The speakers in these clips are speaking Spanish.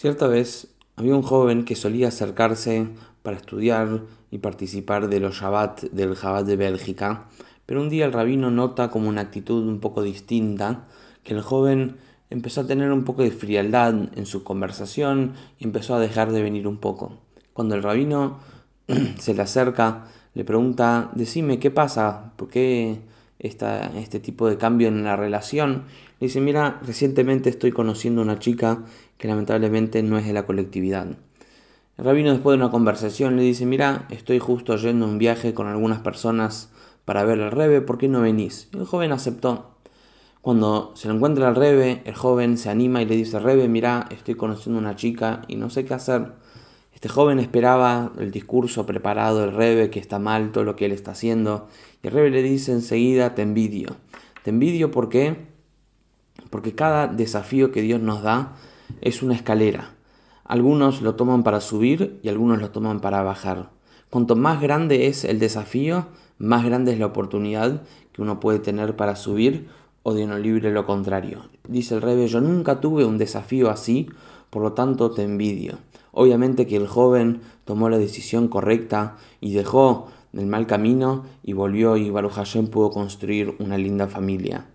Cierta vez había un joven que solía acercarse para estudiar y participar de los Shabbat del Shabbat de Bélgica, pero un día el rabino nota como una actitud un poco distinta, que el joven empezó a tener un poco de frialdad en su conversación y empezó a dejar de venir un poco. Cuando el rabino se le acerca, le pregunta, decime, ¿qué pasa? ¿Por qué esta, este tipo de cambio en la relación? Le dice, mira, recientemente estoy conociendo una chica que lamentablemente no es de la colectividad. El rabino después de una conversación le dice, mira, estoy justo yendo a un viaje con algunas personas para ver al Rebe, ¿por qué no venís? Y el joven aceptó. Cuando se lo encuentra al Rebe, el joven se anima y le dice, Rebe, mira, estoy conociendo a una chica y no sé qué hacer. Este joven esperaba el discurso preparado del Rebe, que está mal todo lo que él está haciendo. Y el Rebe le dice enseguida, te envidio. Te envidio porque, porque cada desafío que Dios nos da es una escalera. Algunos lo toman para subir y algunos lo toman para bajar. Cuanto más grande es el desafío, más grande es la oportunidad que uno puede tener para subir o de no libre lo contrario. Dice el rebe, yo nunca tuve un desafío así, por lo tanto te envidio. Obviamente que el joven tomó la decisión correcta y dejó el mal camino y volvió y Baruch pudo construir una linda familia.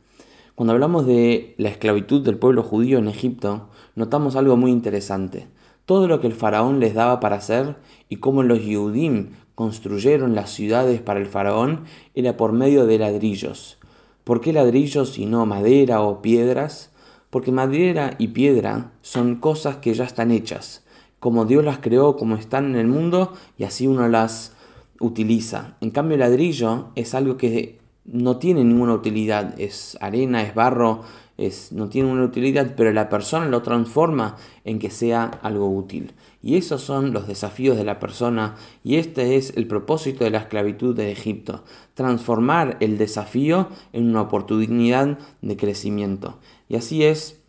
Cuando hablamos de la esclavitud del pueblo judío en Egipto, notamos algo muy interesante. Todo lo que el faraón les daba para hacer y cómo los Yehudim construyeron las ciudades para el faraón era por medio de ladrillos. ¿Por qué ladrillos y no madera o piedras? Porque madera y piedra son cosas que ya están hechas, como Dios las creó, como están en el mundo, y así uno las utiliza. En cambio, el ladrillo es algo que no tiene ninguna utilidad, es arena, es barro, es, no tiene una utilidad, pero la persona lo transforma en que sea algo útil. Y esos son los desafíos de la persona y este es el propósito de la esclavitud de Egipto, transformar el desafío en una oportunidad de crecimiento. Y así es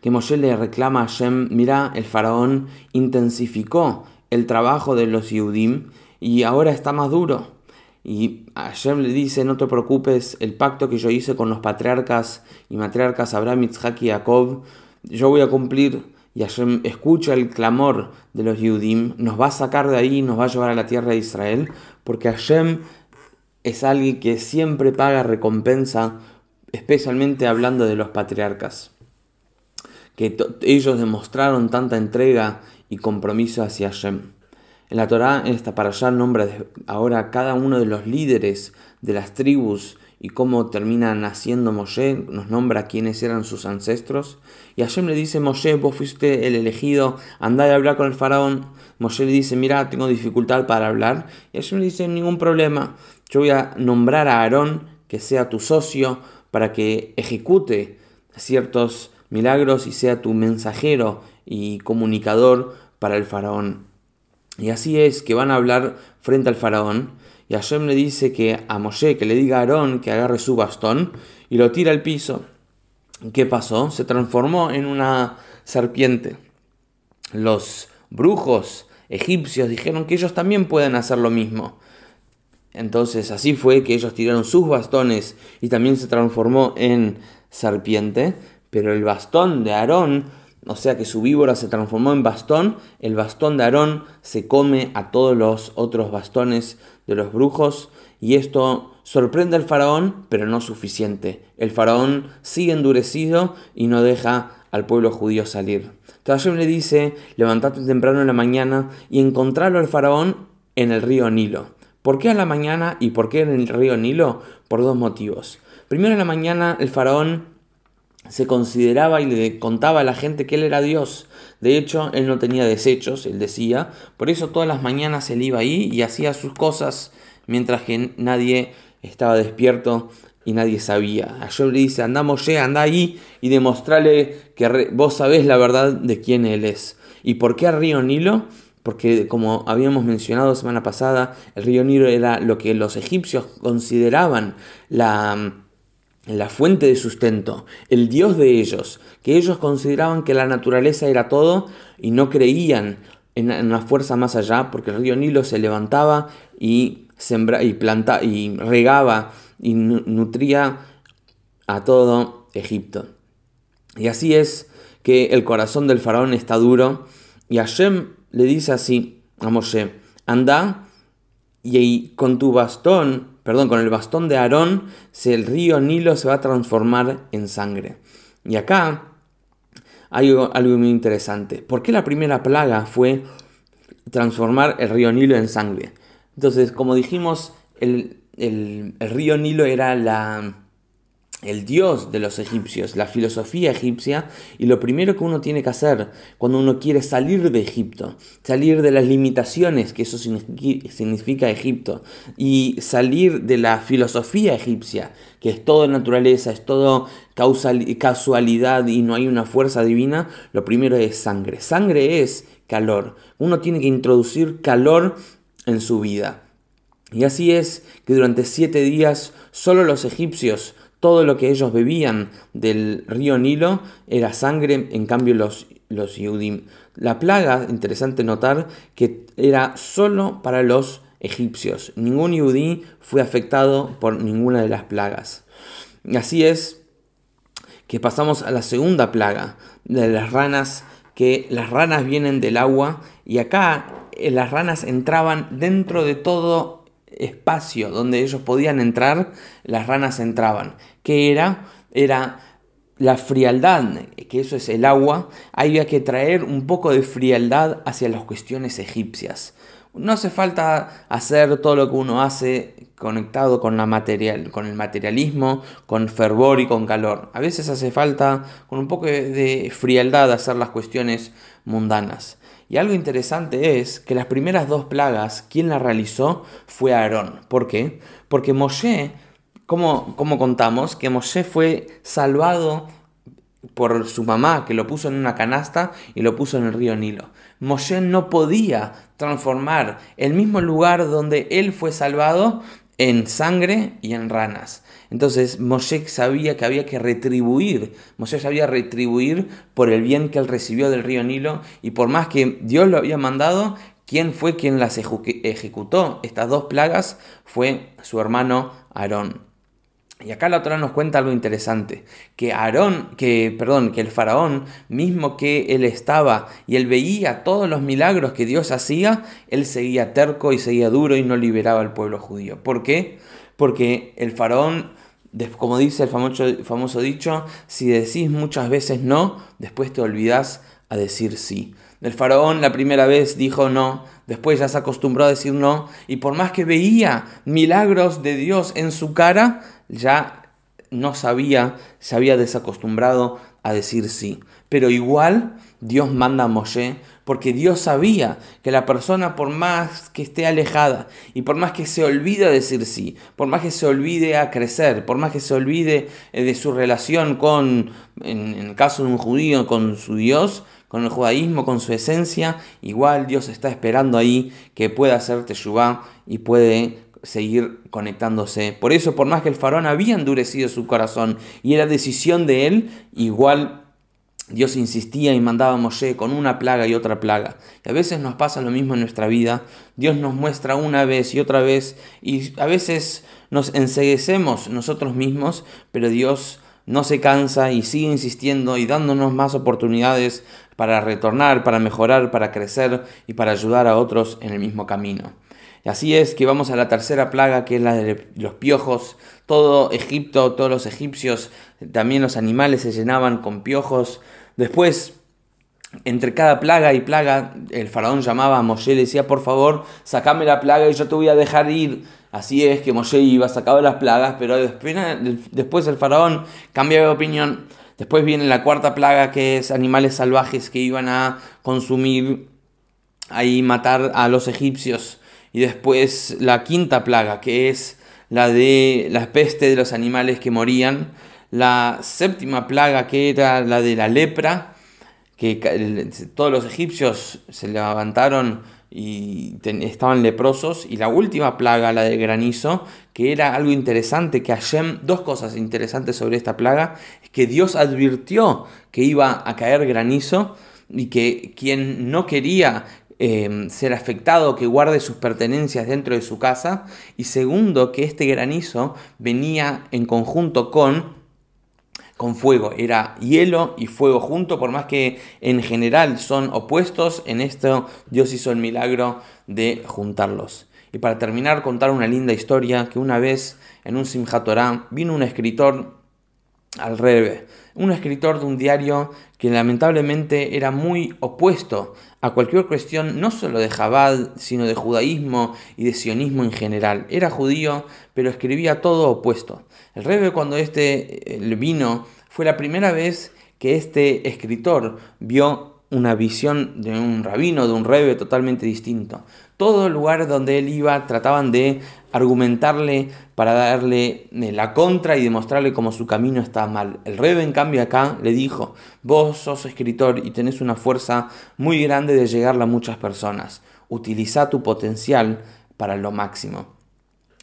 que Moshe le reclama a Hashem, mira, el faraón intensificó el trabajo de los Yehudim y ahora está más duro. Y Hashem le dice, no te preocupes, el pacto que yo hice con los patriarcas y matriarcas Abraham, Isaac y Jacob, yo voy a cumplir. Y Hashem escucha el clamor de los Yudim, nos va a sacar de ahí, nos va a llevar a la tierra de Israel, porque Hashem es alguien que siempre paga recompensa, especialmente hablando de los patriarcas. Que ellos demostraron tanta entrega y compromiso hacia Hashem. En la Torá, esta para allá, nombra ahora cada uno de los líderes de las tribus y cómo termina naciendo Moshe, nos nombra quiénes eran sus ancestros. Y Hashem le dice, Moshe, vos fuiste el elegido, andá a hablar con el faraón. Moshe le dice, mira, tengo dificultad para hablar. Y Hashem le dice, ningún problema, yo voy a nombrar a Aarón, que sea tu socio, para que ejecute ciertos milagros y sea tu mensajero y comunicador para el faraón. Y así es que van a hablar frente al faraón. Y Hashem le dice que a Moshe, que le diga a Aarón que agarre su bastón y lo tira al piso. ¿Qué pasó? Se transformó en una serpiente. Los brujos egipcios dijeron que ellos también pueden hacer lo mismo. Entonces así fue que ellos tiraron sus bastones y también se transformó en serpiente. Pero el bastón de Aarón o sea que su víbora se transformó en bastón, el bastón de Aarón se come a todos los otros bastones de los brujos y esto sorprende al faraón, pero no suficiente. El faraón sigue endurecido y no deja al pueblo judío salir. Entonces le dice, levantate temprano en la mañana y encontrarlo al faraón en el río Nilo. ¿Por qué a la mañana y por qué en el río Nilo? Por dos motivos. Primero en la mañana el faraón se consideraba y le contaba a la gente que él era Dios. De hecho, él no tenía desechos, él decía. Por eso todas las mañanas él iba ahí y hacía sus cosas mientras que nadie estaba despierto y nadie sabía. A le dice, anda Moshe, anda ahí y demostrale que vos sabés la verdad de quién él es. ¿Y por qué río Nilo? Porque como habíamos mencionado semana pasada, el río Nilo era lo que los egipcios consideraban la la fuente de sustento, el Dios de ellos, que ellos consideraban que la naturaleza era todo y no creían en una fuerza más allá, porque el río Nilo se levantaba y, sembra, y, planta, y regaba y nutría a todo Egipto. Y así es que el corazón del faraón está duro y Hashem le dice así a Moshe, anda y con tu bastón, perdón, con el bastón de Aarón, el río Nilo se va a transformar en sangre. Y acá hay algo muy interesante. ¿Por qué la primera plaga fue transformar el río Nilo en sangre? Entonces, como dijimos, el, el río Nilo era la, el dios de los egipcios, la filosofía egipcia, y lo primero que uno tiene que hacer cuando uno quiere salir de Egipto, salir de las limitaciones que eso significa Egipto, y salir de la filosofía egipcia, que es todo naturaleza, es todo casualidad y no hay una fuerza divina, lo primero es sangre. Sangre es calor. Uno tiene que introducir calor en su vida. Y así es que durante siete días solo los egipcios todo lo que ellos bebían del río Nilo era sangre, en cambio los, los. La plaga, interesante notar, que era solo para los egipcios. Ningún Yudí fue afectado por ninguna de las plagas. Así es que pasamos a la segunda plaga de las ranas, que las ranas vienen del agua y acá eh, las ranas entraban dentro de todo espacio donde ellos podían entrar, las ranas entraban. ¿Qué era? Era la frialdad, que eso es el agua, había que traer un poco de frialdad hacia las cuestiones egipcias. No hace falta hacer todo lo que uno hace conectado con, la material, con el materialismo, con fervor y con calor. A veces hace falta con un poco de frialdad hacer las cuestiones mundanas. Y algo interesante es que las primeras dos plagas, quien las realizó fue Aarón. ¿Por qué? Porque Moshe, como, como contamos, que Moshe fue salvado por su mamá, que lo puso en una canasta y lo puso en el río Nilo. Moshe no podía transformar el mismo lugar donde él fue salvado en sangre y en ranas. Entonces Moshe sabía que había que retribuir, Moshe sabía retribuir por el bien que él recibió del río Nilo y por más que Dios lo había mandado, ¿quién fue quien las ejecutó? Estas dos plagas fue su hermano Aarón. Y acá la otra nos cuenta algo interesante, que Aarón, que perdón, que el faraón mismo que él estaba y él veía todos los milagros que Dios hacía, él seguía terco y seguía duro y no liberaba al pueblo judío. ¿Por qué? Porque el faraón, como dice el famoso, dicho, si decís muchas veces no, después te olvidas a decir sí. El faraón la primera vez dijo no, después ya se acostumbró a decir no, y por más que veía milagros de Dios en su cara, ya no sabía, se había desacostumbrado a decir sí. Pero igual Dios manda a Moshe porque Dios sabía que la persona por más que esté alejada y por más que se olvide decir sí, por más que se olvide a crecer, por más que se olvide eh, de su relación con, en, el caso de un judío, con su Dios, con el judaísmo, con su esencia, igual Dios está esperando ahí que pueda hacer teshuvah y puede seguir conectándose. Por eso, por más que el faraón había endurecido su corazón y era decisión de él, igual Dios insistía y mandaba a Moshe con una plaga y otra plaga. Y a veces nos pasa lo mismo en nuestra vida. Dios nos muestra una vez y otra vez y a veces nos enseguecemos nosotros mismos, pero Dios no se cansa y sigue insistiendo y dándonos más oportunidades para retornar, para mejorar, para crecer y para ayudar a otros en el mismo camino. Así es que vamos a la tercera plaga, que es la de los piojos. Todo Egipto, todos los egipcios, también los animales se llenaban con piojos. Después, entre cada plaga y plaga, el faraón llamaba a Moshe y decía, por favor, sacame la plaga y yo te voy a dejar ir. Así es que Moshe iba, sacaba las plagas, pero después el faraón cambiaba de opinión. Después viene la cuarta plaga, que es animales salvajes que iban a consumir, ahí matar a los egipcios. Y después la quinta plaga, que es la de la peste de los animales que morían. La séptima plaga, que era la de la lepra, que todos los egipcios se levantaron y estaban leprosos. Y la última plaga, la de granizo, que era algo interesante, que Hashem, dos cosas interesantes sobre esta plaga, es que Dios advirtió que iba a caer granizo y que quien no quería Em, ser afectado, que guarde sus pertenencias dentro de su casa. Y segundo, que este granizo venía en conjunto con con fuego, era hielo y fuego junto, por más que en general son opuestos, en esto Dios hizo el milagro de juntarlos. Y para terminar, contar una linda historia que una vez en un Simchat vino un escritor al Rebe, un escritor de un diario que lamentablemente era muy opuesto a cualquier cuestión, no solo de Jabal, sino de judaísmo y de sionismo en general. Era judío, pero escribía todo opuesto. El Rebe cuando este eh, vino fue la primera vez que este escritor vio una visión de un rabino, de un rebe totalmente distinto. Todo lugar donde él iba trataban de argumentarle para darle eh, la contra y demostrarle cómo su camino está mal. El rebe en cambio acá le dijo, vos sos escritor y tenés una fuerza muy grande de llegarle a muchas personas. Utiliza tu potencial para lo máximo.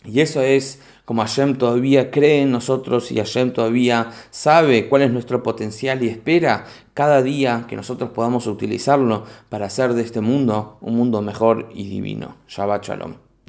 Y eso es como Hashem todavía cree en nosotros y Hashem todavía sabe cuál es nuestro potencial y espera cada día que nosotros podamos utilizarlo para hacer de este mundo un mundo mejor y divino. Shabbat Shalom.